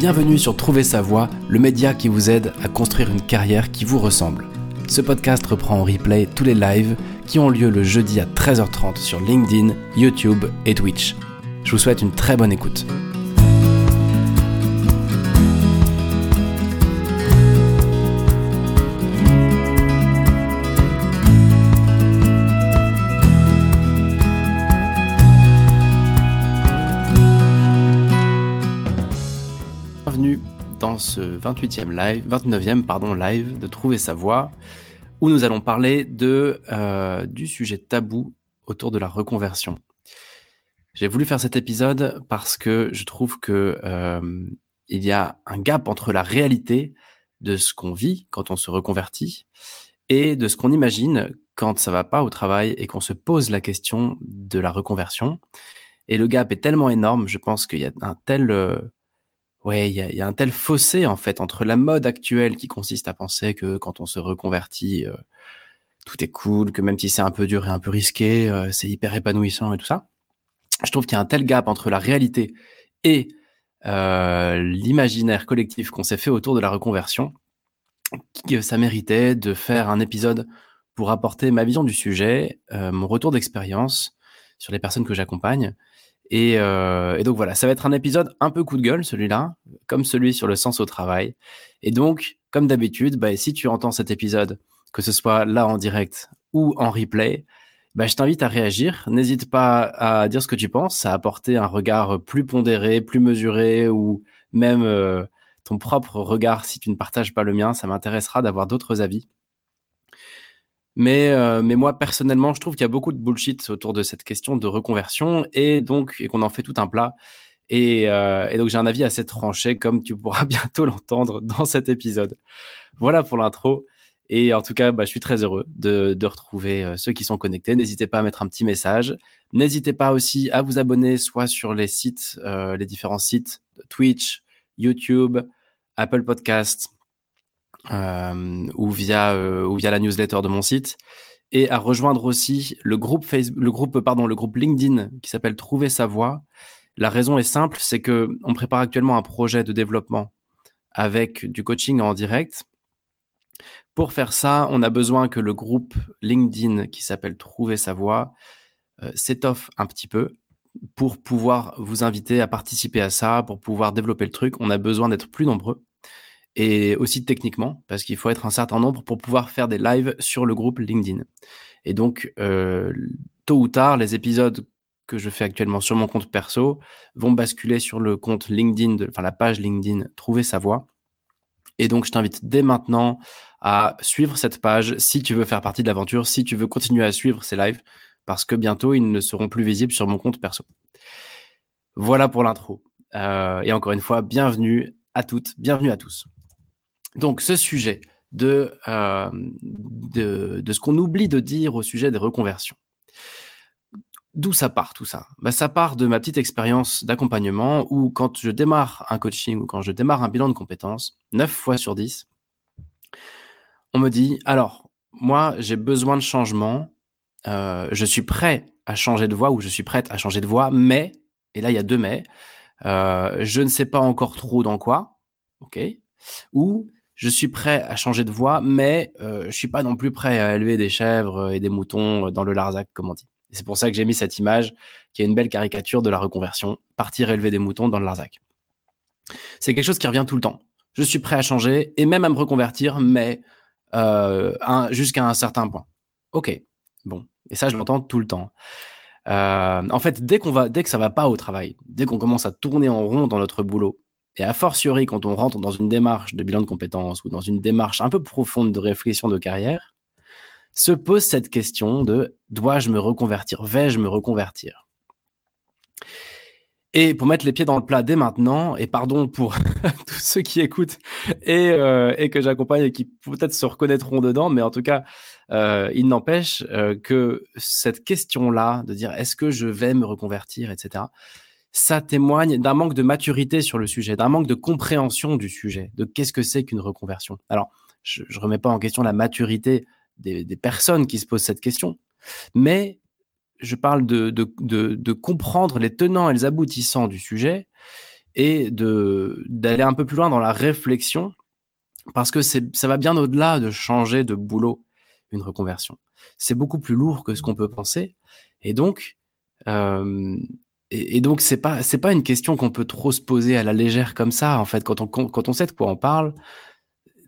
Bienvenue sur Trouver sa voie, le média qui vous aide à construire une carrière qui vous ressemble. Ce podcast reprend en replay tous les lives qui ont lieu le jeudi à 13h30 sur LinkedIn, YouTube et Twitch. Je vous souhaite une très bonne écoute. Ce 28e live, 29e pardon, live de Trouver sa voie, où nous allons parler de, euh, du sujet tabou autour de la reconversion. J'ai voulu faire cet épisode parce que je trouve que euh, il y a un gap entre la réalité de ce qu'on vit quand on se reconvertit et de ce qu'on imagine quand ça va pas au travail et qu'on se pose la question de la reconversion. Et le gap est tellement énorme, je pense qu'il y a un tel euh, Ouais, il y a, y a, un tel fossé en fait entre la mode actuelle qui consiste à penser que quand on se reconvertit, euh, tout est cool, que même si c'est un peu dur et un peu risqué, euh, c'est hyper épanouissant et tout ça. Je trouve qu'il y a un tel gap entre la réalité et euh, l'imaginaire collectif qu'on s'est fait autour de la reconversion que ça méritait de faire un épisode pour apporter ma vision du sujet, euh, mon retour d'expérience sur les personnes que j'accompagne et, euh, et, donc voilà, ça va être un épisode un peu coup de gueule, celui-là, comme celui sur le sens au travail. Et donc, comme d'habitude, bah, si tu entends cet épisode, que ce soit là en direct ou en replay, bah, je t'invite à réagir. N'hésite pas à dire ce que tu penses, à apporter un regard plus pondéré, plus mesuré, ou même euh, ton propre regard si tu ne partages pas le mien. Ça m'intéressera d'avoir d'autres avis. Mais, euh, mais moi, personnellement, je trouve qu'il y a beaucoup de bullshit autour de cette question de reconversion et donc et qu'on en fait tout un plat. Et, euh, et donc, j'ai un avis assez tranché, comme tu pourras bientôt l'entendre dans cet épisode. Voilà pour l'intro. Et en tout cas, bah, je suis très heureux de, de retrouver euh, ceux qui sont connectés. N'hésitez pas à mettre un petit message. N'hésitez pas aussi à vous abonner soit sur les sites, euh, les différents sites, Twitch, YouTube, Apple Podcasts, ou via euh, ou via la newsletter de mon site et à rejoindre aussi le groupe Facebook, le groupe pardon le groupe LinkedIn qui s'appelle Trouver sa voie. La raison est simple, c'est que on prépare actuellement un projet de développement avec du coaching en direct. Pour faire ça, on a besoin que le groupe LinkedIn qui s'appelle Trouver sa voie euh, s'étoffe un petit peu pour pouvoir vous inviter à participer à ça, pour pouvoir développer le truc. On a besoin d'être plus nombreux et aussi techniquement, parce qu'il faut être un certain nombre pour pouvoir faire des lives sur le groupe LinkedIn. Et donc, tôt ou tard, les épisodes que je fais actuellement sur mon compte perso vont basculer sur le compte LinkedIn, de, enfin la page LinkedIn Trouver sa voie. Et donc, je t'invite dès maintenant à suivre cette page si tu veux faire partie de l'aventure, si tu veux continuer à suivre ces lives, parce que bientôt, ils ne seront plus visibles sur mon compte perso. Voilà pour l'intro. Et encore une fois, bienvenue à toutes, bienvenue à tous. Donc, ce sujet de, euh, de, ce qu'on oublie de dire au sujet des reconversions. D'où ça part tout ça? Bah, Ça part de ma petite expérience d'accompagnement où quand je démarre un coaching ou quand je démarre un bilan de compétences, 9 fois sur 10, on me dit, alors, moi, j'ai besoin de changement, euh, je suis prêt à changer de voie ou je suis prête à changer de voie, mais, et là, il y a deux mais, euh, je ne sais pas encore trop dans quoi, ok Ou je suis prêt à changer de voie, mais euh, je suis pas non plus prêt à élever des chèvres et des moutons dans le Larzac, comme on dit. C'est pour ça que j'ai mis cette image, qui est une belle caricature de la reconversion, partir élever des moutons dans le Larzac. C'est quelque chose qui revient tout le temps. Je suis prêt à changer et même à me reconvertir, mais euh, jusqu'à un certain point. Ok, bon. Et ça, je l'entends tout le temps. Euh, en fait, dès qu'on va, dès que ça va pas au travail, dès qu'on commence à tourner en rond dans notre boulot, et a fortiori, quand on rentre dans une démarche de bilan de compétences ou dans une démarche un peu profonde de réflexion de carrière, se pose cette question de dois-je me reconvertir? Vais-je me reconvertir? Et pour mettre les pieds dans le plat dès maintenant, et pardon pour tous ceux qui écoutent et, euh, et que j'accompagne et qui peut-être se reconnaîtront dedans, mais en tout cas, euh, il n'empêche euh, que cette question-là, de dire est-ce que je vais me reconvertir, etc., ça témoigne d'un manque de maturité sur le sujet, d'un manque de compréhension du sujet, de qu'est-ce que c'est qu'une reconversion. Alors, je ne remets pas en question la maturité des, des, personnes qui se posent cette question, mais je parle de, de, de, de, comprendre les tenants et les aboutissants du sujet et d'aller un peu plus loin dans la réflexion parce que ça va bien au-delà de changer de boulot une reconversion. C'est beaucoup plus lourd que ce qu'on peut penser et donc euh, et, donc c'est pas c'est pas une question qu'on peut trop se poser à la légère comme ça en fait quand on quand on sait de quoi on parle.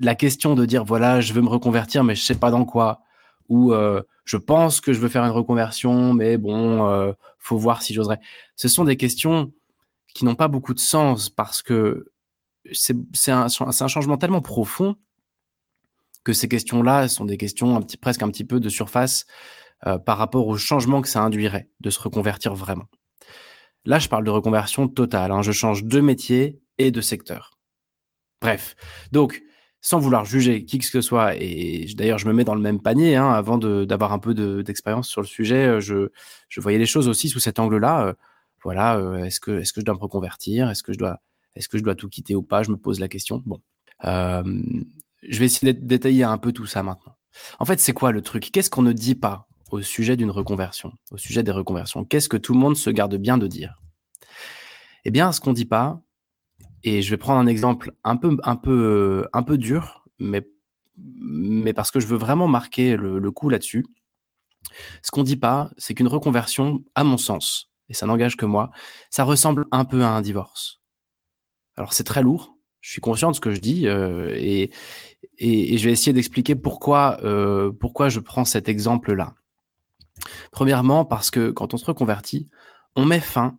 La question de dire voilà je veux me reconvertir mais je sais pas dans quoi. Ou euh, je pense que je veux faire une reconversion mais bon euh, faut voir si j'oserais. Ce sont des questions qui n'ont pas beaucoup de sens parce que c'est un, un changement tellement profond que ces questions-là sont des questions un petit, presque un petit peu de surface euh, par rapport au changement que ça induirait de se reconvertir vraiment. Là, je parle de reconversion totale. Hein. Je change de métier et de secteur. Bref, donc, sans vouloir juger qui que ce soit, et d'ailleurs, je me mets dans le même panier, hein, avant d'avoir un peu d'expérience sur le sujet, euh, je, je, voyais les choses aussi sous cet angle-là. Euh, voilà, est-ce que, est que je dois me reconvertir? Est-ce que je dois est-ce que je dois tout quitter ou pas? Je me pose la question. Bon, euh, je vais essayer de détailler un peu tout ça maintenant. En fait, c'est quoi le truc? Qu'est-ce qu'on ne dit pas au sujet d'une reconversion, au sujet des reconversions Qu'est-ce que tout le monde se garde bien de dire? Eh bien, ce qu'on dit pas, et je vais prendre un exemple un peu, dur, mais, parce que je veux vraiment marquer le, coup là-dessus. Ce qu'on dit pas, c'est qu'une reconversion, à mon sens, et ça n'engage que moi, ça ressemble un peu à un divorce. Alors c'est très lourd, je suis conscient de ce que je dis euh, et, et, je vais essayer d'expliquer pourquoi, euh, pourquoi je prends cet exemple-là. Premièrement, parce que quand on se reconvertit, on met fin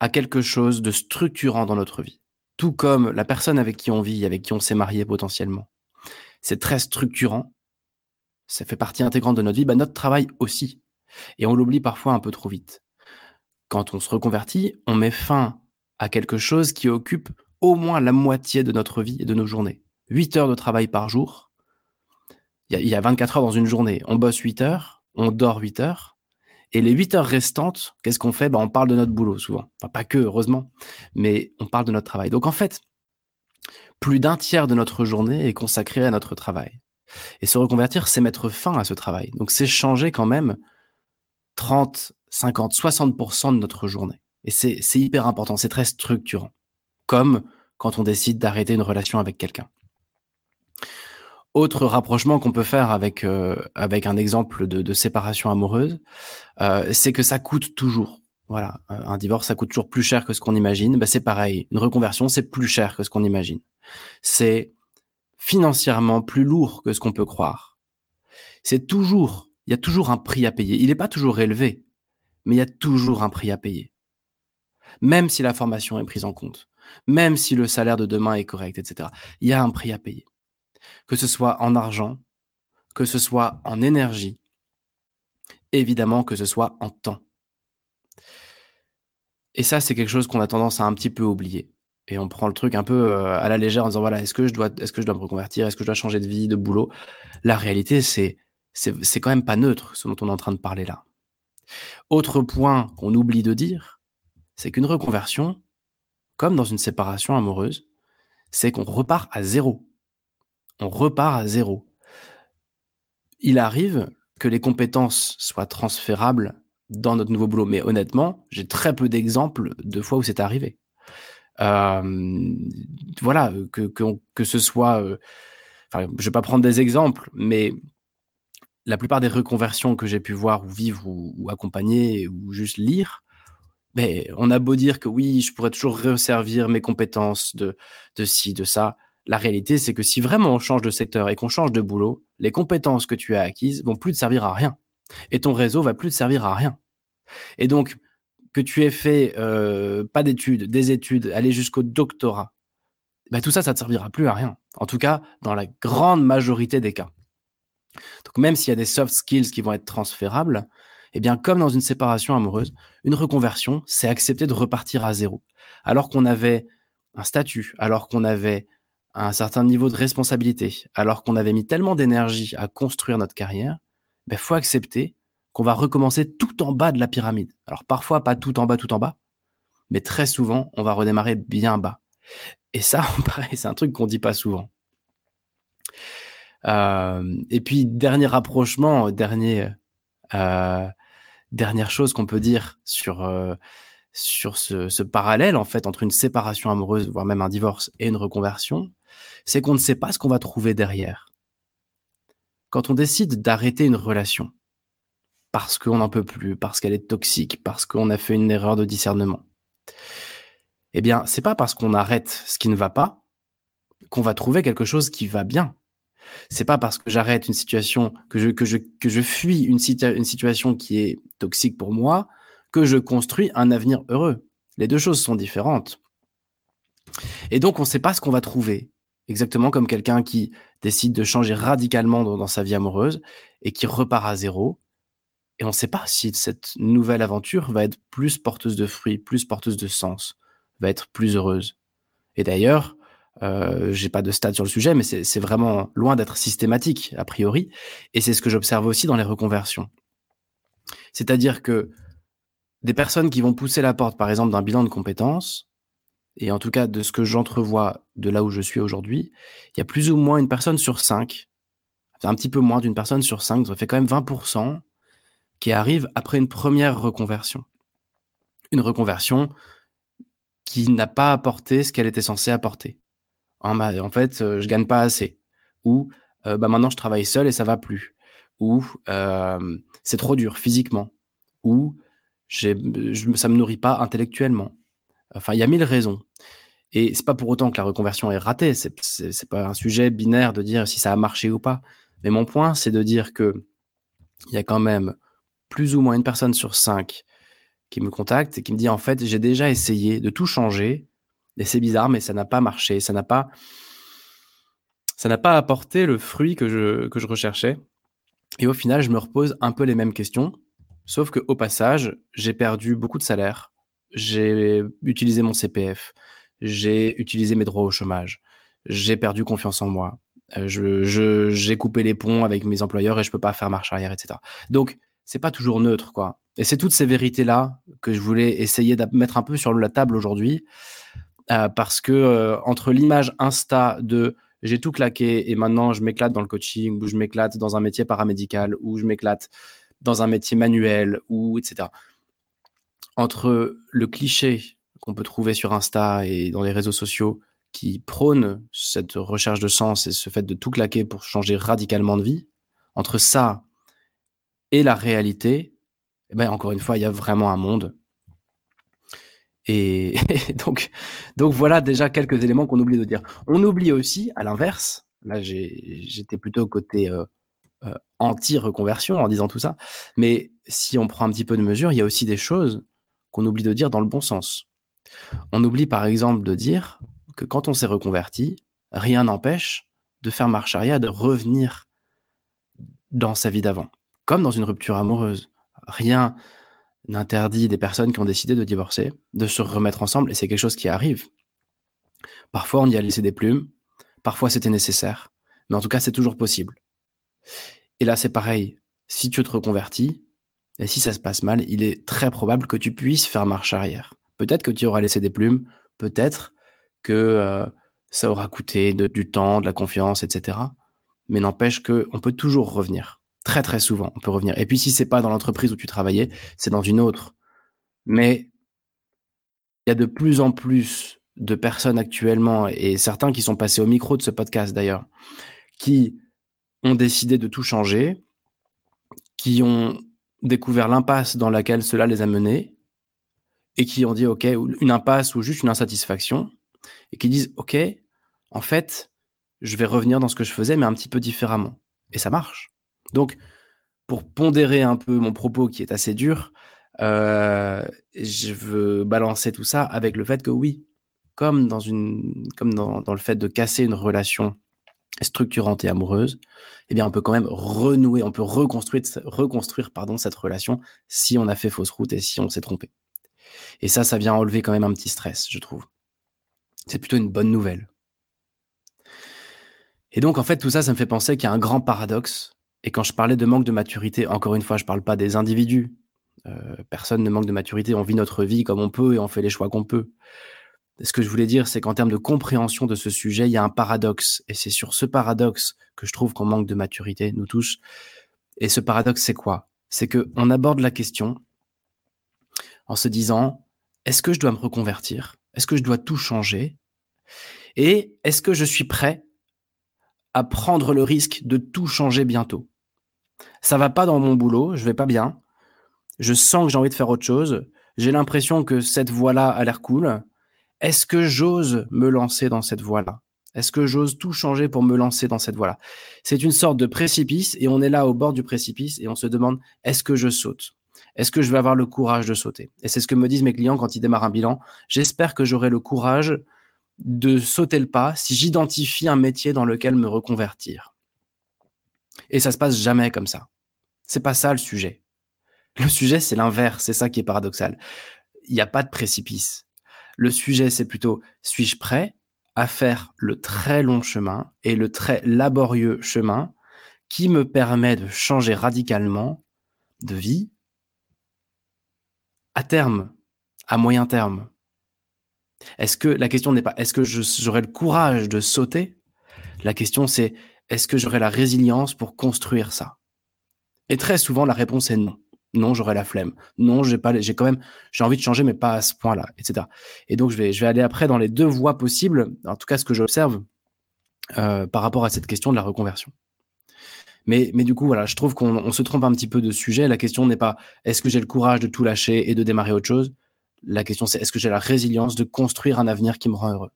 à quelque chose de structurant dans notre vie. Tout comme la personne avec qui on vit, avec qui on s'est marié potentiellement. C'est très structurant. Ça fait partie intégrante de notre vie. Bah, notre travail aussi. Et on l'oublie parfois un peu trop vite. Quand on se reconvertit, on met fin à quelque chose qui occupe au moins la moitié de notre vie et de nos journées. 8 heures de travail par jour. Il y, a 24 heures dans une journée. On bosse 8 heures, on dort 8 heures. Et les 8 heures restantes, qu'est-ce qu'on fait? Ben, On parle de notre boulot souvent. Enfin, pas que, heureusement, mais on parle de notre travail. Donc en fait, plus d'un tiers de notre journée est consacré à notre travail. Et se reconvertir, c'est mettre fin à ce travail. Donc c'est changer quand même 30, 50, 60% de notre journée. Et c'est hyper important, c'est très structurant. Comme quand on décide d'arrêter une relation avec quelqu'un. Autre rapprochement qu'on peut faire avec, euh, avec un exemple de, de séparation amoureuse, euh, c'est que ça coûte toujours. Voilà, un divorce, ça coûte toujours plus cher que ce qu'on imagine. Ben, c'est pareil, une reconversion, c'est plus cher que ce qu'on imagine. C'est financièrement plus lourd que ce qu'on peut croire. C'est toujours, il y a toujours un prix à payer. Il n'est pas toujours élevé, mais il y a toujours un prix à payer même si la formation est prise en compte, même si le salaire de demain est correct, etc. Il y a un prix à payer. Que ce soit en argent, que ce soit en énergie, évidemment que ce soit en temps. Et ça, c'est quelque chose qu'on a tendance à un petit peu oublier. Et on prend le truc un peu euh, à la légère en disant voilà, est-ce que je dois, me reconvertir, est-ce que je dois changer de vie, de boulot? La réalité, c'est, c'est quand même pas neutre ce dont on est en train de parler là. Autre point qu'on oublie de dire, c'est qu'une reconversion, comme dans une séparation amoureuse, c'est qu'on repart à zéro. On repart à zéro. Il arrive que les compétences soient transférables dans notre nouveau boulot. Mais honnêtement, j'ai très peu d'exemples de fois où c'est arrivé. Euh, voilà, que, que, ce soit... Euh, je ne vais pas prendre des exemples, mais la plupart des reconversions que j'ai pu voir ou vivre ou, ou accompagner ou juste lire, mais on a beau dire que oui, je pourrais toujours resservir mes compétences de, de ci, de ça. La réalité, c'est que si vraiment on change de secteur et qu'on change de boulot, les compétences que tu as acquises vont plus te servir à rien. Et ton réseau va plus te servir à rien. Et donc, que tu aies fait euh, pas d'études, des études, aller jusqu'au doctorat, bah, tout ça, ça ne te servira plus à rien. En tout cas, dans la grande majorité des cas. Donc, même s'il y a des soft skills qui vont être transférables, eh bien, comme dans une séparation amoureuse, une reconversion, c'est accepter de repartir à zéro. Alors qu'on avait un statut, alors qu'on avait un certain niveau de responsabilité, alors qu'on avait mis tellement d'énergie à construire notre carrière, il ben, faut accepter qu'on va recommencer tout en bas de la pyramide. Alors parfois pas tout en bas, tout en bas, mais très souvent, on va redémarrer bien bas. Et ça, c'est un truc qu'on dit pas souvent. Euh, et puis, dernier rapprochement, dernier, euh, dernière chose qu'on peut dire sur, euh, sur ce, ce, parallèle en fait entre une séparation amoureuse, voire même un divorce et une reconversion, c'est qu'on ne sait pas ce qu'on va trouver derrière. Quand on décide d'arrêter une relation, parce qu'on n'en peut plus, parce qu'elle est toxique, parce qu'on a fait une erreur de discernement, eh bien, c'est pas parce qu'on arrête ce qui ne va pas qu'on va trouver quelque chose qui va bien. C'est pas parce que j'arrête une situation, que je, que je, que je fuis une, une situation qui est toxique pour moi, que je construis un avenir heureux. Les deux choses sont différentes. Et donc, on ne sait pas ce qu'on va trouver. Exactement comme quelqu'un qui décide de changer radicalement dans, sa vie amoureuse et qui repart à zéro. Et on ne sait pas si cette nouvelle aventure va être plus porteuse de fruits, plus porteuse de sens, va être plus heureuse. Et d'ailleurs, euh, j'ai pas de stade sur le sujet, mais c'est vraiment loin d'être systématique a priori. Et c'est ce que j'observe aussi dans les reconversions. C'est-à-dire que des personnes qui vont pousser la porte, par exemple, d'un bilan de compétences, et en tout cas de ce que j'entrevois de là où je suis aujourd'hui, il y a plus ou moins une personne sur cinq, un petit peu moins d'une personne sur cinq, ça fait quand même 20%, qui arrive après une première reconversion. Une reconversion qui n'a pas apporté ce qu'elle était censée apporter. En, fait, euh, je gagne pas assez. Ou euh, bah maintenant je travaille seul et ça va plus. Ou euh, c'est trop dur physiquement. Ou je, ça me nourrit pas intellectuellement. Enfin, il y a mille raisons. Et c'est pas pour autant que la reconversion est ratée. C'est, c'est, pas un sujet binaire de dire si ça a marché ou pas. Mais mon point, c'est de dire que il y a quand même plus ou moins une personne sur cinq qui me contacte et qui me dit en fait j'ai déjà essayé de tout changer et c'est bizarre mais ça n'a pas marché, ça n'a pas ça n'a pas apporté le fruit que je, que je recherchais. Et au final, je me repose un peu les mêmes questions, sauf que au passage, j'ai perdu beaucoup de salaire, j'ai utilisé mon CPF, j'ai utilisé mes droits au chômage, j'ai perdu confiance en moi, euh, je, j'ai coupé les ponts avec mes employeurs et je peux pas faire marche arrière, etc. Donc, c'est pas toujours neutre, quoi. Et c'est toutes ces vérités-là que je voulais essayer de mettre un peu sur la table aujourd'hui, euh, parce que euh, entre l'image Insta de j'ai tout claqué et maintenant je m'éclate dans le coaching, ou je m'éclate dans un métier paramédical, ou je m'éclate dans un métier manuel, ou etc entre le cliché qu'on peut trouver sur Insta et dans les réseaux sociaux qui prône cette recherche de sens et ce fait de tout claquer pour changer radicalement de vie, entre ça et la réalité, eh ben encore une fois, il y a vraiment un monde. Et, donc, donc voilà déjà quelques éléments qu'on oublie de dire. On oublie aussi, à l'inverse, là j'étais plutôt côté euh, euh, anti-reconversion en disant tout ça, mais si on prend un petit peu de mesure, il y a aussi des choses qu'on oublie de dire dans le bon sens. On oublie par exemple de dire que quand on s'est reconverti, rien n'empêche de faire marche arrière, de revenir dans sa vie d'avant, comme dans une rupture amoureuse. Rien n'interdit des personnes qui ont décidé de divorcer de se remettre ensemble, et c'est quelque chose qui arrive. Parfois, on y a laissé des plumes, parfois c'était nécessaire, mais en tout cas, c'est toujours possible. Et là, c'est pareil. Si tu te reconvertis, et si ça se passe mal, il est très probable que tu puisses faire marche arrière. Peut-être que tu auras laissé des plumes, peut-être que euh, ça aura coûté du temps, de la confiance, etc. Mais n'empêche qu'on peut toujours revenir. Très très souvent, on peut revenir. Et puis si c'est pas dans l'entreprise où tu travaillais, c'est dans une autre. Mais il y a de plus en plus de personnes actuellement, et certains qui sont passés au micro de ce podcast d'ailleurs, qui ont décidé de tout changer, qui ont découvert l'impasse dans laquelle cela les a menés et qui ont dit OK, une impasse ou juste une insatisfaction et qui disent OK, en fait, je vais revenir dans ce que je faisais mais un petit peu différemment. Et ça marche. Donc, pour pondérer un peu mon propos qui est assez dur, euh, je veux balancer tout ça avec le fait que oui, comme dans, une, comme dans, dans le fait de casser une relation structurante et amoureuse, eh bien, on peut quand même renouer, on peut reconstruire, reconstruire pardon, cette relation si on a fait fausse route et si on s'est trompé. Et ça, ça vient enlever quand même un petit stress, je trouve. C'est plutôt une bonne nouvelle. Et donc, en fait, tout ça, ça me fait penser qu'il y a un grand paradoxe. Et quand je parlais de manque de maturité, encore une fois, je ne parle pas des individus. Euh, personne ne manque de maturité. On vit notre vie comme on peut et on fait les choix qu'on peut ce que je voulais dire, c'est qu'en termes de compréhension de ce sujet, il y a un paradoxe. Et c'est sur ce paradoxe que je trouve qu'on manque de maturité, nous tous. Et ce paradoxe, c'est quoi? C'est qu'on aborde la question en se disant, est-ce que je dois me reconvertir? Est-ce que je dois tout changer? Et est-ce que je suis prêt à prendre le risque de tout changer bientôt? Ça va pas dans mon boulot, je vais pas bien. Je sens que j'ai envie de faire autre chose. J'ai l'impression que cette voie-là a l'air cool. Est-ce que j'ose me lancer dans cette voie-là? Est-ce que j'ose tout changer pour me lancer dans cette voie-là? C'est une sorte de précipice et on est là au bord du précipice et on se demande est-ce que je saute? Est-ce que je vais avoir le courage de sauter? Et c'est ce que me disent mes clients quand ils démarrent un bilan. J'espère que j'aurai le courage de sauter le pas si j'identifie un métier dans lequel me reconvertir. Et ça se passe jamais comme ça. C'est pas ça le sujet. Le sujet, c'est l'inverse. C'est ça qui est paradoxal. Il n'y a pas de précipice. Le sujet, c'est plutôt suis-je prêt à faire le très long chemin et le très laborieux chemin qui me permet de changer radicalement de vie, à terme, à moyen terme? Est-ce que la question n'est pas est-ce que j'aurai le courage de sauter? La question c'est est-ce que j'aurai la résilience pour construire ça? Et très souvent la réponse est non. Non, j'aurai la flemme. Non, j'ai pas, j'ai quand même, j'ai envie de changer, mais pas à ce point-là, etc. Et donc je vais, je vais aller après dans les deux voies possibles. En tout cas, ce que j'observe euh, par rapport à cette question de la reconversion. Mais, mais du coup, voilà, je trouve qu'on se trompe un petit peu de sujet. La question n'est pas est-ce que j'ai le courage de tout lâcher et de démarrer autre chose? La question, c'est est-ce que j'ai la résilience de construire un avenir qui me rend heureux?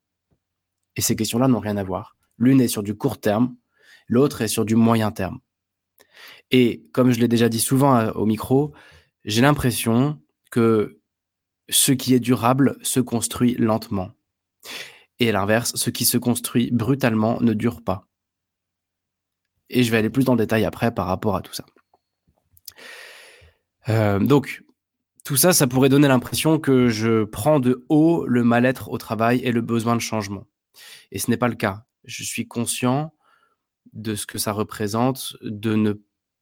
Et ces questions-là n'ont rien à voir. L'une est sur du court terme, l'autre est sur du moyen terme. Et comme je l'ai déjà dit souvent euh, au micro, j'ai l'impression que ce qui est durable se construit lentement. Et à l'inverse, ce qui se construit brutalement ne dure pas. Et je vais aller plus dans le détail après par rapport à tout ça. Euh, donc, tout ça, ça pourrait donner l'impression que je prends de haut le mal-être au travail et le besoin de changement. Et ce n'est pas le cas. Je suis conscient de ce que ça représente de ne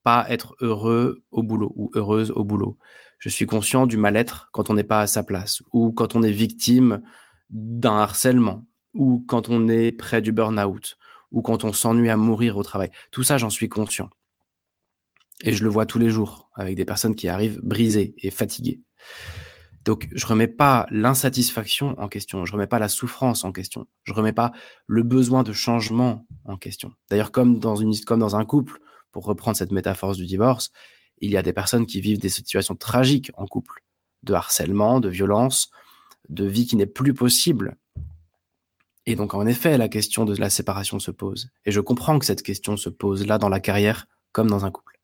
pas être heureux au boulot ou heureuse au boulot. Je suis conscient du mal-être quand on n'est pas à sa place ou quand on est victime d'un harcèlement ou quand on est près du burn-out ou quand on s'ennuie à mourir au travail. Tout ça, j'en suis conscient. Et je le vois tous les jours avec des personnes qui arrivent brisées et fatiguées. Donc, je remets pas l'insatisfaction en question, je remets pas la souffrance en question, je remets pas le besoin de changement en question. D'ailleurs, comme dans une comme dans un couple, pour reprendre cette métaphore du divorce, il y a des personnes qui vivent des situations tragiques en couple, de harcèlement, de violence, de vie qui n'est plus possible et donc, en effet, la question de la séparation se pose. Et je comprends que cette question se pose là dans la carrière comme dans un couple.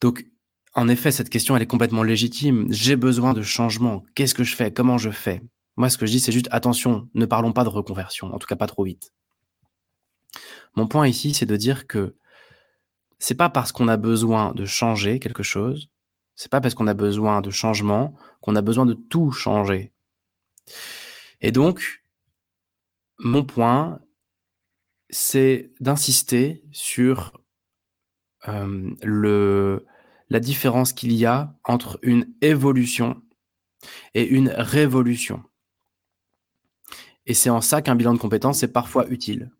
Donc, en effet, cette question, elle est complètement légitime. J'ai besoin de changement. Qu'est-ce que je fais? Comment je fais? Moi, ce que je dis, c'est juste attention, ne parlons pas de reconversion, en tout cas pas trop vite. Mon point ici, c'est de dire que c'est pas parce qu'on a besoin de changer quelque chose, c'est pas parce qu'on a besoin de changement qu'on a besoin de tout changer. Et donc, mon point, c'est d'insister sur euh, le, la différence qu'il y a entre une évolution et une révolution. Et c'est en ça qu'un bilan de compétences est parfois utile.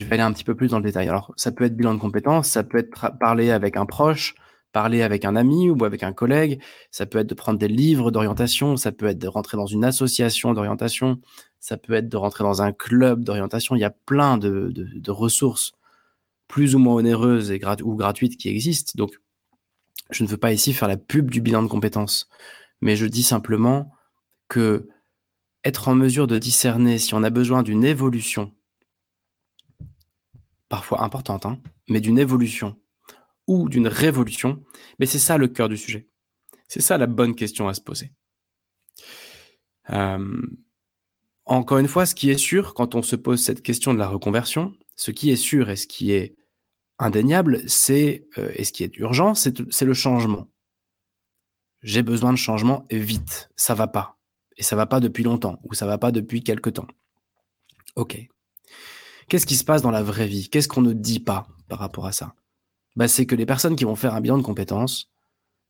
Je vais aller un petit peu plus dans le détail. Alors, ça peut être bilan de compétences, ça peut être parler avec un proche, parler avec un ami ou avec un collègue, ça peut être de prendre des livres d'orientation, ça peut être de rentrer dans une association d'orientation, ça peut être de rentrer dans un club d'orientation. Il y a plein de, ressources plus ou moins onéreuses ou gratuites qui existent. Donc, je ne veux pas ici faire la pub du bilan de compétences, mais je dis simplement que être en mesure de discerner si on a besoin d'une évolution, parfois importante, hein, mais d'une évolution ou d'une révolution, mais c'est ça le cœur du sujet. C'est ça la bonne question à se poser. Euh, encore une fois, ce qui est sûr quand on se pose cette question de la reconversion, ce qui est sûr et ce qui est indéniable, c'est euh, et ce qui est urgent, c'est le changement. J'ai besoin de changement et vite. Ça va pas. Et ça va pas depuis longtemps ou ça va pas depuis quelque temps. Ok. Qu'est-ce qui se passe dans la vraie vie? Qu'est-ce qu'on ne dit pas par rapport à ça? Bah, c'est que les personnes qui vont faire un bilan de compétences,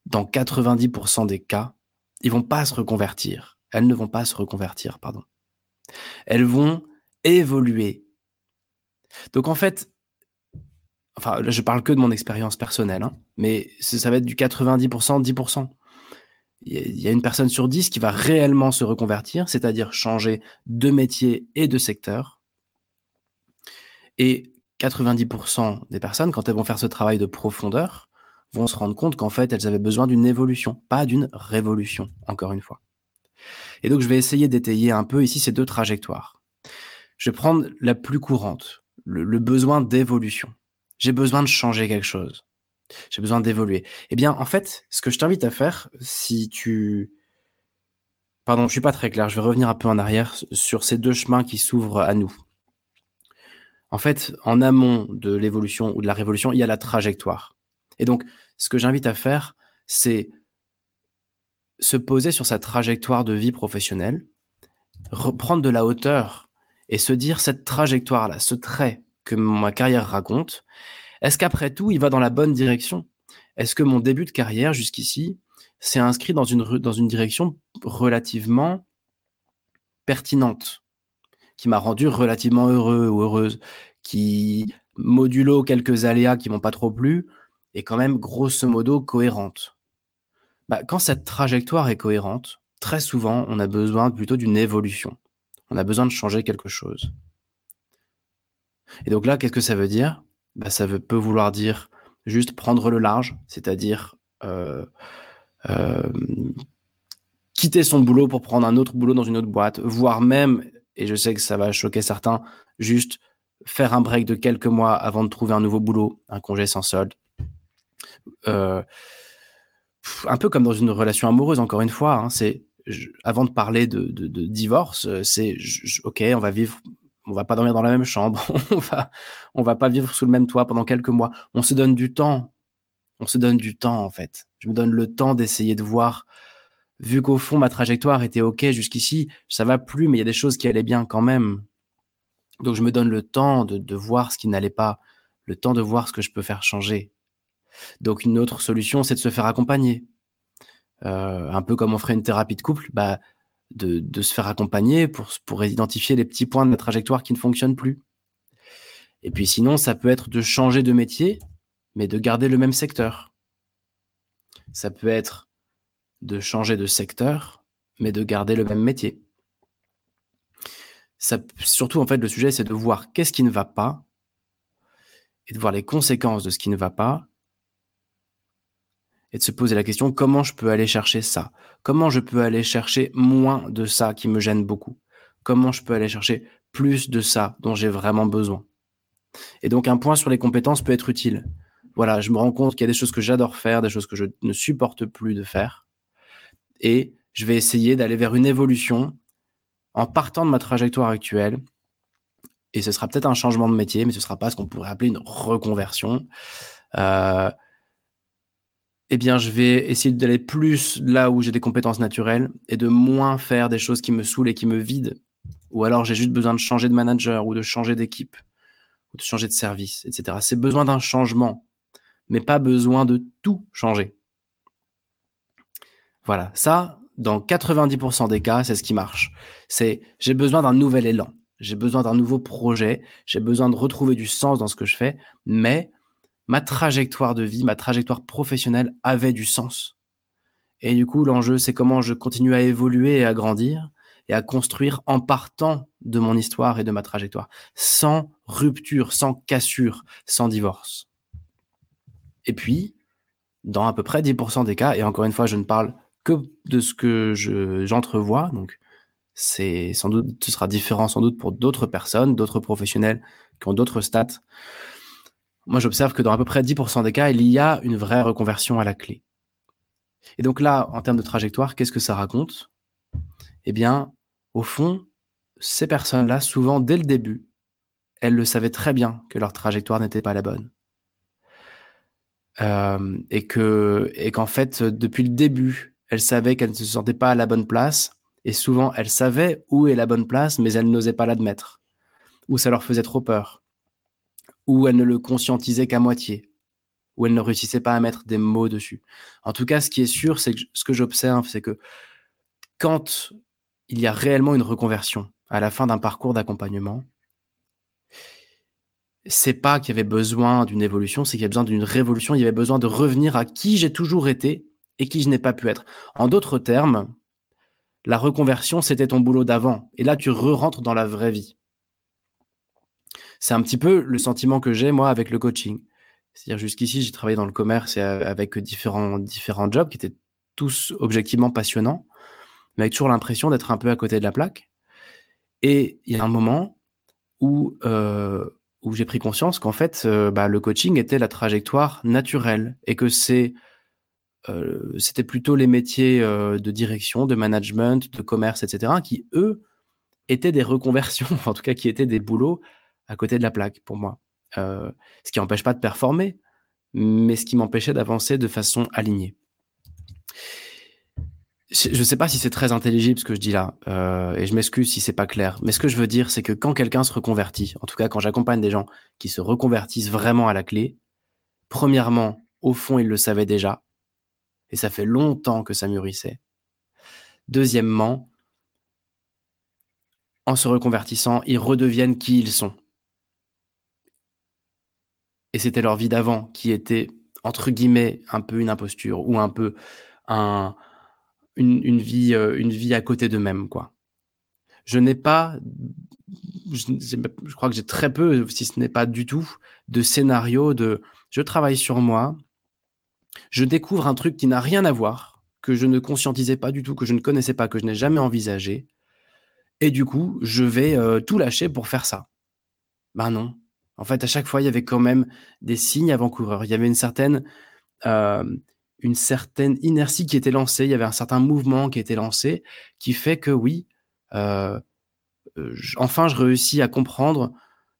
dans 90% des cas, ils vont pas se reconvertir. Elles ne vont pas se reconvertir, pardon. Elles vont évoluer. Donc en fait, enfin là je parle que de mon expérience personnelle, hein, mais ça va être du 90%, 10%. il y a une personne sur dix qui va réellement se reconvertir, c'est-à-dire changer de métier et de secteur. Et 90% des personnes, quand elles vont faire ce travail de profondeur, vont se rendre compte qu'en fait, elles avaient besoin d'une évolution, pas d'une révolution, encore une fois. Et donc, je vais essayer d'étayer un peu ici ces deux trajectoires. Je vais prendre la plus courante, le, besoin d'évolution. J'ai besoin de changer quelque chose. J'ai besoin d'évoluer. Eh bien, en fait, ce que je t'invite à faire, si tu... Pardon, je suis pas très clair, je vais revenir un peu en arrière sur ces deux chemins qui s'ouvrent à nous. En fait, en amont de l'évolution ou de la révolution, il y a la trajectoire. Et donc, ce que j'invite à faire, c'est se poser sur sa trajectoire de vie professionnelle, reprendre de la hauteur et se dire cette trajectoire-là, ce trait que ma carrière raconte, est-ce qu'après tout, il va dans la bonne direction? Est-ce que mon début de carrière jusqu'ici s'est inscrit dans une, dans une direction relativement pertinente, qui m'a rendu relativement heureux ou heureuse, qui, modulo quelques aléas qui m'ont pas trop plu, est quand même grosso modo cohérente. Bah, quand cette trajectoire est cohérente, très souvent, on a besoin plutôt d'une évolution. On a besoin de changer quelque chose. Et donc là, qu'est-ce que ça veut dire? Bah, Ça veut, peut vouloir dire juste prendre le large, c'est-à-dire euh, euh, quitter son boulot pour prendre un autre boulot dans une autre boîte, voire même, et je sais que ça va choquer certains, juste faire un break de quelques mois avant de trouver un nouveau boulot, un congé sans solde. Euh, un peu comme dans une relation amoureuse, encore une fois, hein, c'est avant de parler de, divorce, euh, c'est ok, on va vivre, on va pas dormir dans la même chambre, on va, on va pas vivre sous le même toit pendant quelques mois. On se donne du temps, on se donne du temps en fait. Je me donne le temps d'essayer de voir. Vu qu'au fond ma trajectoire était ok jusqu'ici, ça va plus, mais il y a des choses qui allaient bien quand même. Donc je me donne le temps de, voir ce qui n'allait pas, le temps de voir ce que je peux faire changer. Donc une autre solution, c'est de se faire accompagner. Euh, un peu comme on ferait une thérapie de couple, bah, de, se faire accompagner pour, pour identifier les petits points de la trajectoire qui ne fonctionnent plus. Et puis sinon, ça peut être de changer de métier, mais de garder le même secteur. Ça peut être de changer de secteur, mais de garder le même métier surtout, en fait, le sujet, c'est de voir qu'est-ce qui ne va pas et de voir les conséquences de ce qui ne va pas et de se poser la question comment je peux aller chercher ça? Comment je peux aller chercher moins de ça qui me gêne beaucoup? Comment je peux aller chercher plus de ça dont j'ai vraiment besoin? Et donc, un point sur les compétences peut être utile. Voilà, je me rends compte qu'il y a des choses que j'adore faire, des choses que je ne supporte plus de faire. Et je vais essayer d'aller vers une évolution en partant de ma trajectoire actuelle, et ce sera peut-être un changement de métier, mais ce ne sera pas ce qu'on pourrait appeler une reconversion, euh, eh bien, je vais essayer d'aller plus là où j'ai des compétences naturelles et de moins faire des choses qui me saoulent et qui me vident. Ou alors, j'ai juste besoin de changer de manager ou de changer d'équipe ou de changer de service, etc. C'est besoin d'un changement, mais pas besoin de tout changer. Voilà, ça, dans 90% des cas, c'est ce qui marche. C'est j'ai besoin d'un nouvel élan, j'ai besoin d'un nouveau projet, j'ai besoin de retrouver du sens dans ce que je fais, mais ma trajectoire de vie, ma trajectoire professionnelle avait du sens. Et du coup, l'enjeu, c'est comment je continue à évoluer et à grandir et à construire en partant de mon histoire et de ma trajectoire, sans rupture, sans cassure, sans divorce. Et puis, dans à peu près 10% des cas, et encore une fois, je ne parle que de ce que j'entrevois. donc, c'est sans doute, ce sera différent sans doute pour d'autres personnes, d'autres professionnels qui ont d'autres stats. Moi, j'observe que dans à peu près 10% des cas, il y a une vraie reconversion à la clé. Et donc là, en termes de trajectoire, qu'est-ce que ça raconte? Eh bien, au fond, ces personnes-là, souvent dès le début, elles le savaient très bien que leur trajectoire n'était pas la bonne. Euh, et que et qu'en fait, depuis le début, elle savait qu'elle ne se sentait pas à la bonne place, et souvent elle savait où est la bonne place, mais elle n'osait pas l'admettre, ou ça leur faisait trop peur, ou elle ne le conscientisait qu'à moitié, ou elle ne réussissait pas à mettre des mots dessus. En tout cas, ce qui est sûr, c'est que ce que j'observe, c'est que quand il y a réellement une reconversion à la fin d'un parcours d'accompagnement, c'est pas qu'il y avait besoin d'une évolution, c'est qu'il y avait besoin d'une révolution, il y avait besoin de revenir à qui j'ai toujours été et qui je n'ai pas pu être. En d'autres termes, la reconversion, c'était ton boulot d'avant. Et là, tu re-rentres dans la vraie vie. C'est un petit peu le sentiment que j'ai, moi, avec le coaching. C'est-à-dire, jusqu'ici, j'ai travaillé dans le commerce et avec différents, différents jobs qui étaient tous objectivement passionnants, mais avec toujours l'impression d'être un peu à côté de la plaque. Et il y a un moment où, euh, où j'ai pris conscience qu'en fait, euh, bah, le coaching était la trajectoire naturelle et que c'est euh, c'était plutôt les métiers de direction, de management, de commerce, etc., qui, eux, étaient des reconversions, en tout cas qui étaient des boulots à côté de la plaque pour moi. ce qui n'empêche pas de performer, mais ce qui m'empêchait d'avancer de façon alignée je ne sais pas si c'est très intelligible ce que je dis là, euh, et je m'excuse si c'est pas clair. Mais ce que je veux dire, c'est que quand quelqu'un se reconvertit, en tout cas quand j'accompagne des gens qui se reconvertissent vraiment à la clé, premièrement, au fond, ils le savaient déjà, et ça fait longtemps que ça mûrissait. Deuxièmement, en se reconvertissant, ils redeviennent qui ils sont. Et c'était leur vie d'avant qui était, entre guillemets, un peu une imposture ou un peu un, une, vie, euh, une vie à côté d'eux-mêmes, quoi. Je n'ai pas, je, crois que j'ai très peu, si ce n'est pas du tout, de scénario de je travaille sur moi, je découvre un truc qui n'a rien à voir, que je ne conscientisais pas du tout, que je ne connaissais pas, que je n'ai jamais envisagé, et du coup, je vais euh, tout lâcher pour faire ça. Ben non. En fait, à chaque fois, il y avait quand même des signes avant-coureurs. Il y avait une certaine euh, une certaine inertie qui était lancée, il y avait un certain mouvement qui était lancé, qui fait que oui, euh, enfin je réussis à comprendre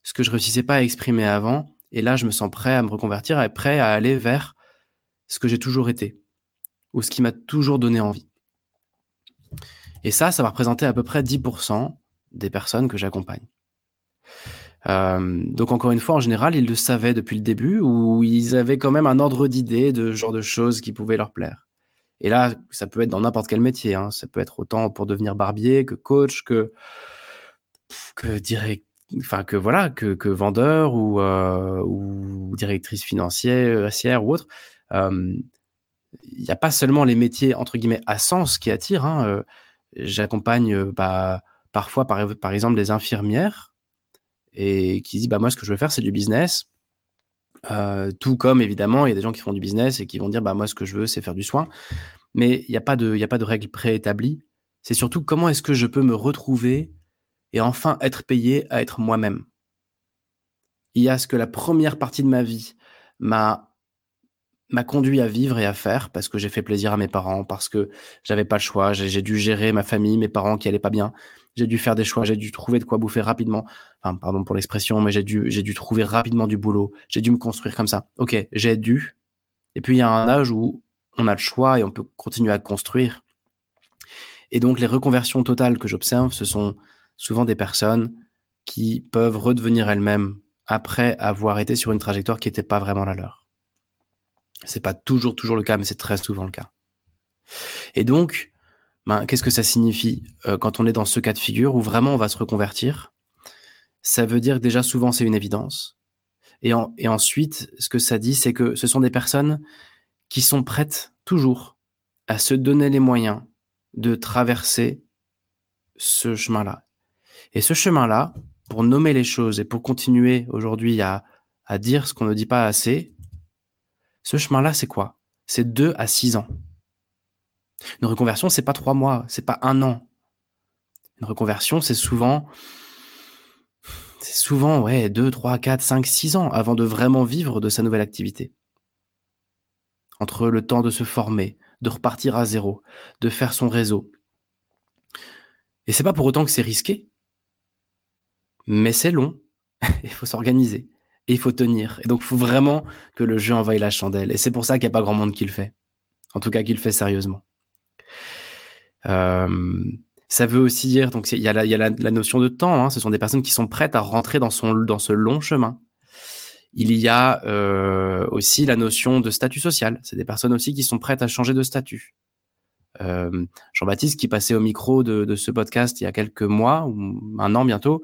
ce que je réussissais pas à exprimer avant, et là je me sens prêt à me reconvertir et prêt à aller vers ce que j'ai toujours été, ou ce qui m'a toujours donné envie. Et ça, ça va représenter à peu près 10% des personnes que j'accompagne. Euh, donc encore une fois, en général, ils le savaient depuis le début ou ils avaient quand même un ordre d'idée de genre de choses qui pouvaient leur plaire. Et là, ça peut être dans n'importe quel métier. Hein. Ça peut être autant pour devenir barbier que coach, que que direct, enfin que voilà, que, que vendeur ou, euh, ou directrice financière, ou autre. Il n'y a pas seulement les métiers entre guillemets à sens qui attirent. Hein. J'accompagne bah, parfois, par, exemple, des infirmières et qui dit bah moi ce que je veux faire c'est du business. Tout comme évidemment il y a des gens qui font du business et qui vont dire bah moi ce que je veux c'est faire du soin. Mais il n'y a pas de a pas de règles préétablies. C'est surtout comment est-ce que je peux me retrouver et enfin être payé à être moi-même. Il y a ce que la première partie de ma vie m'a m'a conduit à vivre et à faire parce que j'ai fait plaisir à mes parents, parce que j'avais pas le choix, j'ai dû gérer ma famille, mes parents qui allaient pas bien, j'ai dû faire des choix, j'ai dû trouver de quoi bouffer rapidement. Enfin, pardon pour l'expression, mais j'ai dû, j'ai dû trouver rapidement du boulot. J'ai dû me construire comme ça. Ok, j'ai dû. Et puis il y a un âge où on a le choix et on peut continuer à construire. Et donc les reconversions totales que j'observe, ce sont souvent des personnes qui peuvent redevenir elles-mêmes après avoir été sur une trajectoire qui n'était pas vraiment la leur. C'est pas toujours toujours le cas, mais c'est très souvent le cas. Et donc, ben, qu'est-ce que ça signifie euh, quand on est dans ce cas de figure où vraiment on va se reconvertir? Ça veut dire que déjà souvent c'est une évidence. Et, et ensuite, ce que ça dit, c'est que ce sont des personnes qui sont prêtes toujours à se donner les moyens de traverser ce chemin-là. Et ce chemin-là, pour nommer les choses et pour continuer aujourd'hui à, à dire ce qu'on ne dit pas assez, ce chemin-là, c'est quoi? C'est deux à six ans. Une reconversion, c'est pas trois mois, c'est pas un an. Une reconversion, c'est souvent, c'est souvent, ouais, deux, trois, quatre, cinq, six ans avant de vraiment vivre de sa nouvelle activité. Entre le temps de se former, de repartir à zéro, de faire son réseau. Et c'est pas pour autant que c'est risqué. Mais c'est long. il faut s'organiser. Et il faut tenir. Et donc, il faut vraiment que le jeu envoie la chandelle. Et c'est pour ça qu'il n'y a pas grand monde qui le fait. En tout cas, qui le fait sérieusement. Euh, ça veut aussi dire, donc il y a, la, y a la, notion de temps. Hein, ce sont des personnes qui sont prêtes à rentrer dans son ce long chemin. Il y a euh, aussi la notion de statut social. C'est des personnes aussi qui sont prêtes à changer de statut. Euh, Jean-Baptiste, qui passait au micro de, de, ce podcast il y a quelques mois ou un an bientôt,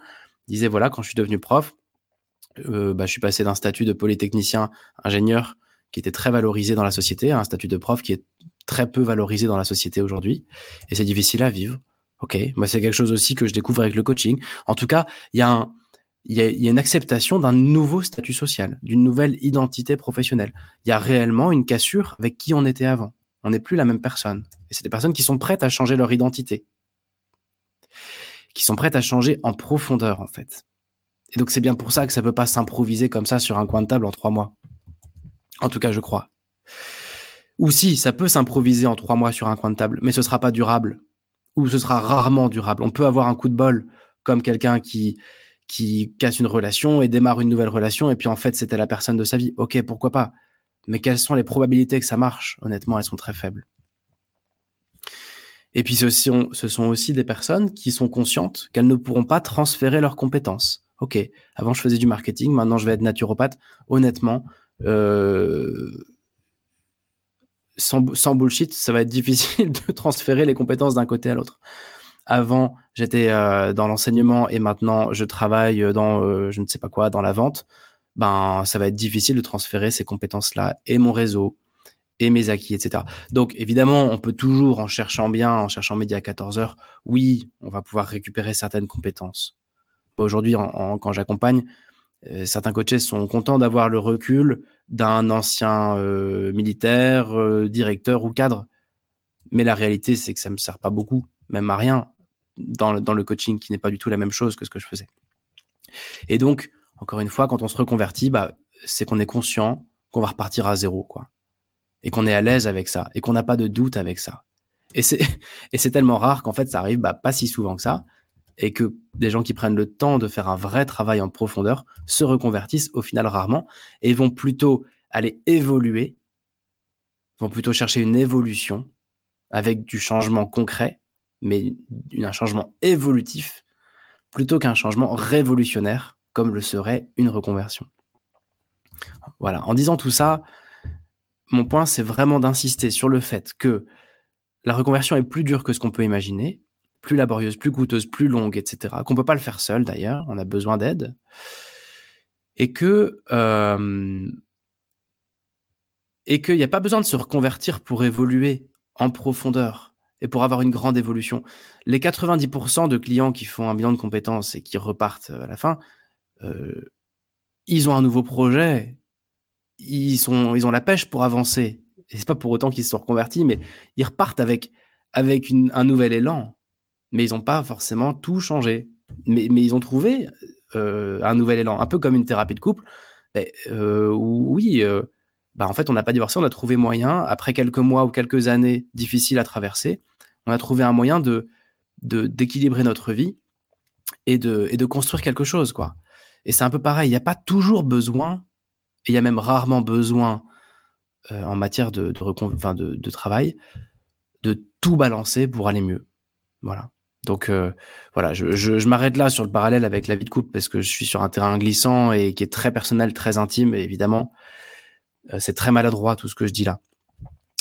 disait voilà, quand je suis devenu prof, euh, bah, je suis passé d'un statut de polytechnicien ingénieur qui était très valorisé dans la société à un statut de prof qui est très peu valorisé dans la société aujourd'hui et c'est difficile à vivre. Ok, moi c'est quelque chose aussi que je découvre avec le coaching. En tout cas, il y a un, il y a, y a, une acceptation d'un nouveau statut social, d'une nouvelle identité professionnelle. Il y a réellement une cassure avec qui on était avant. On n'est plus la même personne. Et c'est des personnes qui sont prêtes à changer leur identité, qui sont prêtes à changer en profondeur en fait. Et donc c'est bien pour ça que ça peut pas s'improviser comme ça sur un coin de table en trois mois. En tout cas, je crois. Ou si, ça peut s'improviser en trois mois sur un coin de table, mais ce sera pas durable ou ce sera rarement durable. On peut avoir un coup de bol comme quelqu'un qui qui casse une relation et démarre une nouvelle relation et puis en fait c'était la personne de sa vie. Ok, pourquoi pas. Mais quelles sont les probabilités que ça marche? Honnêtement, elles sont très faibles. Et puis ce sont aussi des personnes qui sont conscientes qu'elles ne pourront pas transférer leurs compétences. Ok, avant je faisais du marketing, maintenant je vais être naturopathe. Honnêtement, euh, sans, bullshit, ça va être difficile de transférer les compétences d'un côté à l'autre. Avant, j'étais euh, dans l'enseignement et maintenant je travaille dans euh, je ne sais pas quoi, dans la vente. Ben, ça va être difficile de transférer ces compétences-là et mon réseau et mes acquis, etc. Donc, évidemment, on peut toujours, en cherchant bien, en cherchant midi à 14 heures, oui, on va pouvoir récupérer certaines compétences. Aujourd'hui, quand j'accompagne, euh, certains coachés sont contents d'avoir le recul d'un ancien euh, militaire, euh, directeur ou cadre. Mais la réalité, c'est que ça ne me sert pas beaucoup, même à rien, dans le, coaching, qui n'est pas du tout la même chose que ce que je faisais. Et donc, encore une fois, quand on se reconvertit, bah, c'est qu'on est conscient qu'on va repartir à zéro, quoi. Et qu'on est à l'aise avec ça, et qu'on n'a pas de doute avec ça. Et c'est tellement rare qu'en fait, ça arrive bah, pas si souvent que ça et que des gens qui prennent le temps de faire un vrai travail en profondeur se reconvertissent au final rarement et vont plutôt aller évoluer, vont plutôt chercher une évolution avec du changement concret, mais un changement évolutif plutôt qu'un changement révolutionnaire comme le serait une reconversion. Voilà, en disant tout ça, mon point c'est vraiment d'insister sur le fait que la reconversion est plus dure que ce qu'on peut imaginer, plus laborieuse, plus coûteuse, plus longue, etc. Qu'on peut pas le faire seul d'ailleurs, on a besoin d'aide. Et que euh, et qu'il n'y a pas besoin de se reconvertir pour évoluer en profondeur et pour avoir une grande évolution. Les 90% de clients qui font un bilan de compétences et qui repartent à la fin, euh, ils ont un nouveau projet, ils, sont, ils ont la pêche pour avancer. Et c'est pas pour autant qu'ils se sont reconvertis, mais ils repartent avec, avec un nouvel élan mais ils n'ont pas forcément tout changé. Mais, ils ont trouvé euh, un nouvel élan, un peu comme une thérapie de couple. Euh, oui, euh, bah en fait, on n'a pas divorcé, on a trouvé moyen, après quelques mois ou quelques années difficiles à traverser, on a trouvé un moyen de d'équilibrer notre vie et de, construire quelque chose. quoi. Et c'est un peu pareil, il n'y a pas toujours besoin, et il y a même rarement besoin en matière de, de travail, de tout balancer pour aller mieux. Voilà. Donc euh, voilà, je, je, m'arrête là sur le parallèle avec la vie de couple parce que je suis sur un terrain glissant et qui est très personnel, très intime, et évidemment, euh, c'est très maladroit tout ce que je dis là.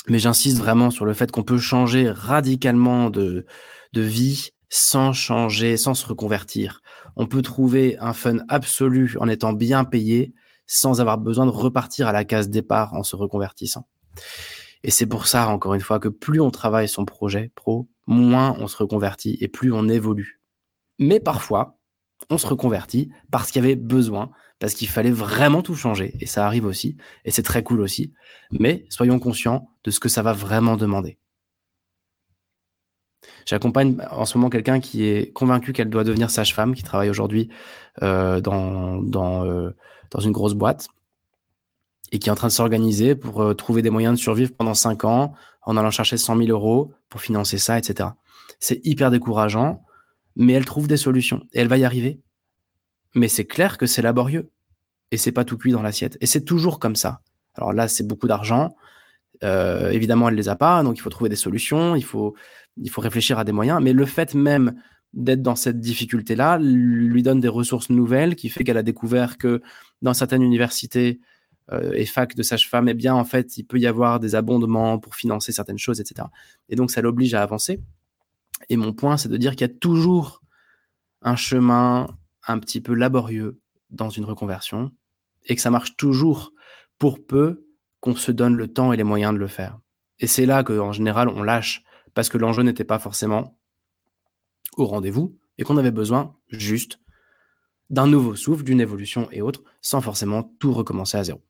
Mais j'insiste vraiment sur le fait qu'on peut changer radicalement de, de vie sans changer, sans se reconvertir. On peut trouver un fun absolu en étant bien payé sans avoir besoin de repartir à la case départ en se reconvertissant. Et c'est pour ça, encore une fois, que plus on travaille son projet pro, moins on se reconvertit et plus on évolue. Mais parfois, on se reconvertit parce qu'il y avait besoin, parce qu'il fallait vraiment tout changer. Et ça arrive aussi, et c'est très cool aussi. Mais soyons conscients de ce que ça va vraiment demander. J'accompagne en ce moment quelqu'un qui est convaincu qu'elle doit devenir sage-femme, qui travaille aujourd'hui euh, euh, dans une grosse boîte et qui est en train de s'organiser pour euh, trouver des moyens de survivre pendant cinq ans en allant chercher 100 000 euros pour financer ça, etc. C'est hyper décourageant, mais elle trouve des solutions et elle va y arriver. Mais c'est clair que c'est laborieux et c'est pas tout cuit dans l'assiette. Et c'est toujours comme ça. Alors là, c'est beaucoup d'argent. Euh, évidemment, elle les a pas, donc il faut trouver des solutions, il faut, il faut réfléchir à des moyens. Mais le fait même d'être dans cette difficulté-là lui donne des ressources nouvelles qui fait qu'elle a découvert que dans certaines universités, et fac de sage-femme, eh bien, en fait, il peut y avoir des abondements pour financer certaines choses, etc. Et donc, ça l'oblige à avancer. Et mon point, c'est de dire qu'il y a toujours un chemin un petit peu laborieux dans une reconversion et que ça marche toujours pour peu qu'on se donne le temps et les moyens de le faire. Et c'est là qu'en général, on lâche parce que l'enjeu n'était pas forcément au rendez-vous et qu'on avait besoin juste d'un nouveau souffle, d'une évolution et autres, sans forcément tout recommencer à zéro.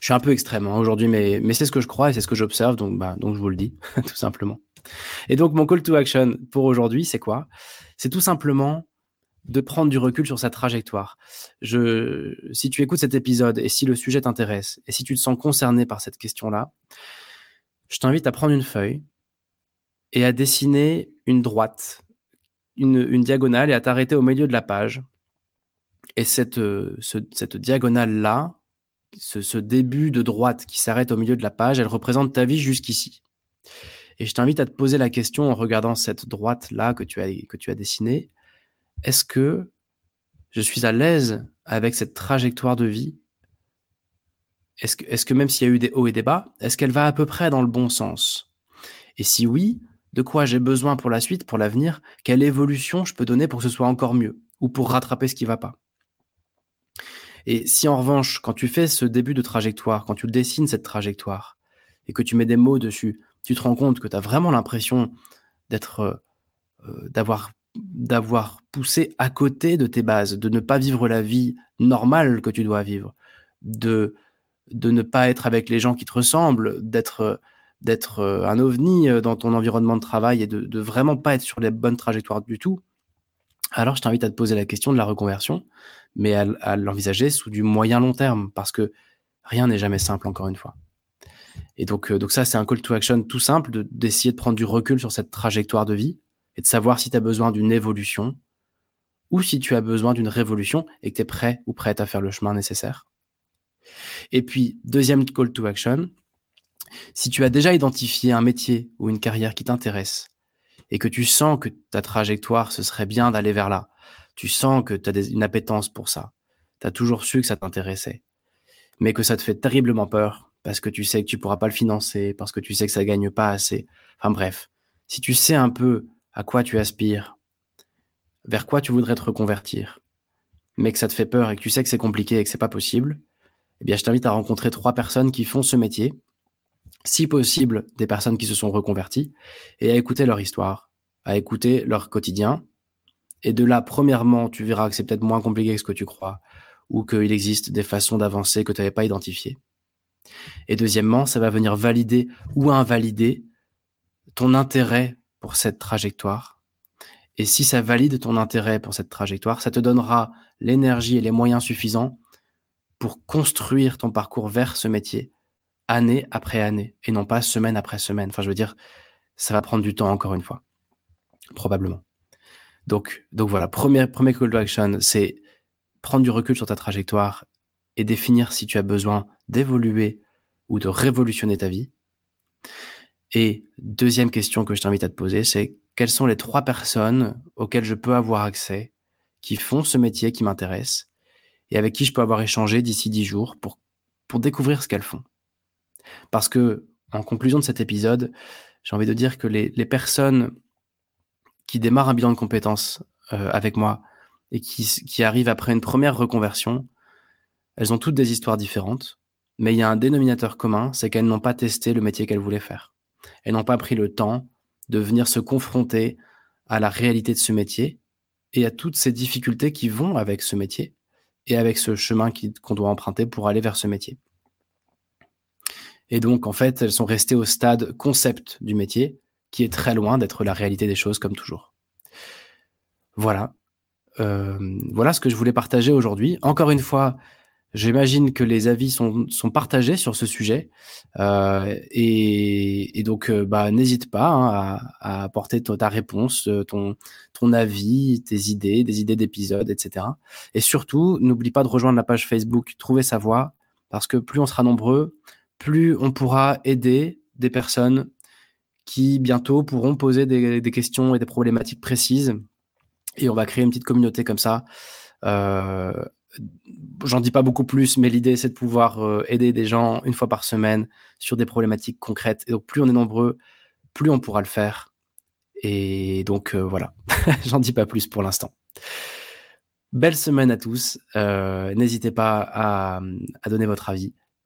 Je suis un peu extrême hein, aujourd'hui, mais, c'est ce que je crois et c'est ce que j'observe, donc, bah, je vous le dis, tout simplement. Et donc mon call to action pour aujourd'hui, c'est quoi? C'est tout simplement de prendre du recul sur sa trajectoire. Je, si tu écoutes cet épisode et si le sujet t'intéresse et si tu te sens concerné par cette question-là, je t'invite à prendre une feuille et à dessiner une droite, une, diagonale et à t'arrêter au milieu de la page. Et cette, cette diagonale-là, ce, début de droite qui s'arrête au milieu de la page, elle représente ta vie jusqu'ici. Et je t'invite à te poser la question en regardant cette droite-là que tu as, que tu as dessinée. Est-ce que je suis à l'aise avec cette trajectoire de vie? Est-ce que, que même s'il y a eu des hauts et des bas, est-ce qu'elle va à peu près dans le bon sens? Et si oui, de quoi j'ai besoin pour la suite, pour l'avenir? Quelle évolution je peux donner pour que ce soit encore mieux ou pour rattraper ce qui ne va pas? Et si en revanche, quand tu fais ce début de trajectoire, quand tu dessines cette trajectoire et que tu mets des mots dessus, tu te rends compte que tu as vraiment l'impression d'être, euh, d'avoir d'avoir poussé à côté de tes bases, de ne pas vivre la vie normale que tu dois vivre, de, de ne pas être avec les gens qui te ressemblent, d'être d'être euh, un ovni euh, dans ton environnement de travail et de vraiment pas être sur les bonnes trajectoires du tout, alors je t'invite à te poser la question de la reconversion, mais à, l'envisager sous du moyen long terme, parce que rien n'est jamais simple, encore une fois. Et donc, euh, donc ça, c'est un call to action tout simple, d'essayer de prendre du recul sur cette trajectoire de vie, et de savoir si tu as besoin d'une évolution ou si tu as besoin d'une révolution et que tu es prêt ou prête à faire le chemin nécessaire. Et puis, deuxième call to action, si tu as déjà identifié un métier ou une carrière qui t'intéresse et que tu sens que ta trajectoire, ce serait bien d'aller vers là, tu sens que tu as une appétence pour ça, tu as toujours su que ça t'intéressait, mais que ça te fait terriblement peur parce que tu sais que tu pourras pas le financer, parce que tu sais que ça gagne pas assez. Enfin bref, si tu sais un peu à quoi tu aspires, vers quoi tu voudrais te reconvertir, mais que ça te fait peur et que tu sais que c'est compliqué et que c'est pas possible, eh bien, je t'invite à rencontrer trois personnes qui font ce métier, si possible, des personnes qui se sont reconverties, et à écouter leur histoire, à écouter leur quotidien. Et de là, premièrement, tu verras que c'est peut-être moins compliqué que ce que tu crois, ou qu'il existe des façons d'avancer que tu n'avais pas identifiées. Et deuxièmement, ça va venir valider ou invalider ton intérêt pour cette trajectoire. Et si ça valide ton intérêt pour cette trajectoire, ça te donnera l'énergie et les moyens suffisants pour construire ton parcours vers ce métier année après année et non pas semaine après semaine. Enfin, je veux dire, ça va prendre du temps encore une fois, probablement. Donc, voilà, premier, premier call to action, c'est prendre du recul sur ta trajectoire et définir si tu as besoin d'évoluer ou de révolutionner ta vie. Et deuxième question que je t'invite à te poser, c'est quelles sont les trois personnes auxquelles je peux avoir accès, qui font ce métier qui m'intéresse, et avec qui je peux avoir échangé d'ici dix jours pour découvrir ce qu'elles font? Parce que, en conclusion de cet épisode, j'ai envie de dire que les, personnes qui démarrent un bilan de compétences euh, avec moi et qui, arrivent après une première reconversion, elles ont toutes des histoires différentes, mais il y a un dénominateur commun, c'est qu'elles n'ont pas testé le métier qu'elles voulaient faire et n'ont pas pris le temps de venir se confronter à la réalité de ce métier et à toutes ces difficultés qui vont avec ce métier et avec ce chemin qu'on doit emprunter pour aller vers ce métier. Et donc, en fait, elles sont restées au stade concept du métier, qui est très loin d'être la réalité des choses comme toujours. Voilà. Euh, voilà ce que je voulais partager aujourd'hui. Encore une fois, J'imagine que les avis sont, partagés sur ce sujet euh, et, donc euh, bah, n'hésite pas hein, à, apporter ta, réponse, ton, ton avis, tes idées, des idées d'épisodes, etc. Et surtout, n'oublie pas de rejoindre la page Facebook Trouver sa voix parce que plus on sera nombreux, plus on pourra aider des personnes qui bientôt pourront poser des, questions et des problématiques précises et on va créer une petite communauté comme ça. Euh, J'en dis pas beaucoup plus, mais l'idée c'est de pouvoir euh, aider des gens une fois par semaine sur des problématiques concrètes. Et donc plus on est nombreux, plus on pourra le faire. Et donc euh, voilà, j'en dis pas plus pour l'instant. Belle semaine à tous. N'hésitez pas à, donner votre avis